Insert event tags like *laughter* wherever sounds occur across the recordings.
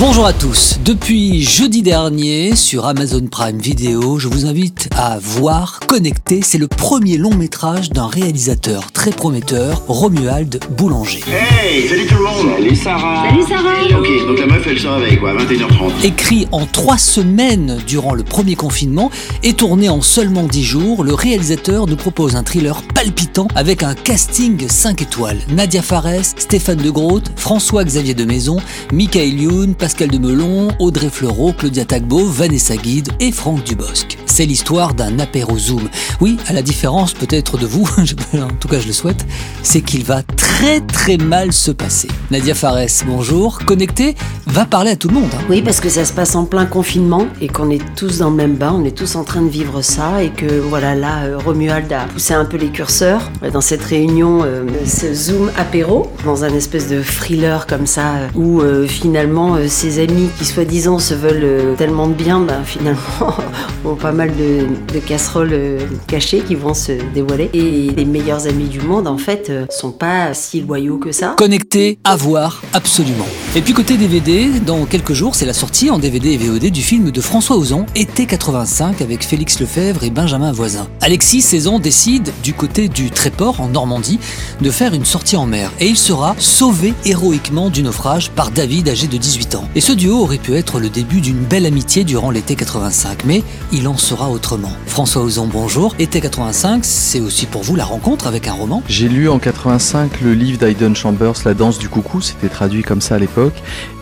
Bonjour à tous. Depuis jeudi dernier, sur Amazon Prime Video, je vous invite à voir Connecté. C'est le premier long métrage d'un réalisateur très prometteur, Romuald Boulanger. Hey, salut tout le monde Salut Sarah Salut Sarah Ok, donc la meuf elle se réveille quoi, à 21h30. Écrit en trois semaines durant le premier confinement et tourné en seulement dix jours, le réalisateur nous propose un thriller palpitant avec un casting 5 étoiles. Nadia Fares, Stéphane de Groot, François-Xavier de Maison, Michael Youn, Pascal de Melon, Audrey Fleurot, Claudia Tagbo, Vanessa Guide et Franck Dubosc. C'est l'histoire d'un apéro Zoom. Oui, à la différence peut-être de vous, *laughs* en tout cas je le souhaite, c'est qu'il va très très mal se passer. Nadia Fares, bonjour. Connecté va parler à tout le monde. hein. Oui, parce que ça se passe en plein confinement et qu'on est tous dans le même bain, on est tous en train de vivre ça et que voilà, là, euh, Romuald a poussé un peu les curseurs dans cette réunion, euh, ce Zoom apéro, dans un espèce de thriller comme ça, euh, où finalement ses amis qui soi-disant se veulent tellement de bien, ben, finalement *laughs* ont pas mal de, casseroles euh, cachées qui vont se dévoiler. Et les meilleurs amis du monde, en fait, euh, sont pas si loyaux que ça. Connecté, à voir, absolument. Et puis côté DVD, dans quelques jours, c'est la sortie en DVD et VOD du film de François Ozon, Été 85, avec Félix Lefebvre et Benjamin Voisin. Alexis, 16 ans, décide, du côté du Tréport, en Normandie, de faire une sortie en mer. Et il sera sauvé héroïquement du naufrage par David, âgé de 18 ans. Et ce duo aurait pu être le début d'une belle amitié durant l'été 85, mais il en sera autrement. François Ozon, bonjour. Été 85, c'est aussi pour vous la rencontre avec un roman. J'ai lu en 85 le livre d'Aiden Chambers, La danse du coucou, c'était traduit comme ça à l'époque,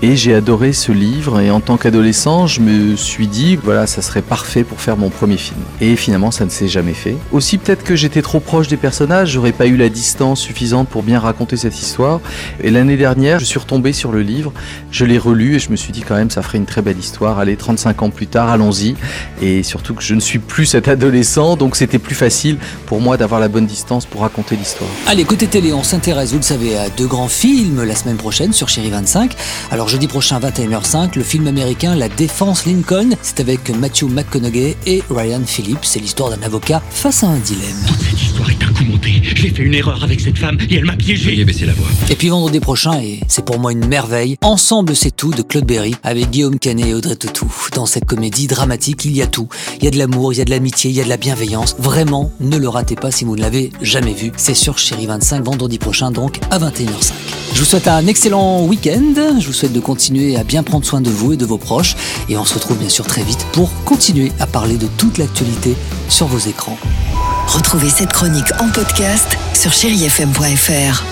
et j'ai adoré ce livre, et en tant qu'adolescent, je me suis dit, voilà, ça serait parfait pour faire mon premier film. Et finalement, ça ne s'est jamais fait. Aussi, peut-être que j'étais trop proche des personnages, j'aurais pas eu la distance suffisante pour bien raconter cette histoire, et l'année dernière, je suis retombé sur le livre, je l'ai relu, et je me suis dit quand même, ça ferait une très belle histoire, allez, 35 ans plus tard, allons-y, et surtout que je ne suis plus cet adolescent, donc c'était plus facile pour moi d'avoir la bonne distance pour raconter l'histoire. Allez, côté télé, on s'intéresse, vous le savez, à deux grands films la semaine prochaine sur Chéri 25. Alors jeudi prochain, 21h05, le film américain La Défense Lincoln, c'est avec Matthew McConaughey et Ryan Phillips. C'est l'histoire d'un avocat face à un dilemme. Cette histoire est un coup monté. J'ai fait une erreur avec cette femme et elle m'a piégé. Veuillez baisser la voix. Et puis vendredi prochain, et c'est pour moi une merveille, Ensemble c'est tout de Claude Berry avec Guillaume Canet et Audrey Tautou. Dans cette comédie dramatique, il y a tout. Il y a de l'amour, il y a de l'amitié, il y a de la bienveillance. Vraiment, ne le ratez pas si vous ne l'avez jamais vu. C'est sur Chéri 25 vendredi prochain, donc à 21h05. Je vous souhaite un excellent week-end. Je vous souhaite de continuer à bien prendre soin de vous et de vos proches. Et on se retrouve bien sûr très vite pour continuer à parler de toute l'actualité sur vos écrans. Retrouvez cette chronique en podcast sur chérifm.fr.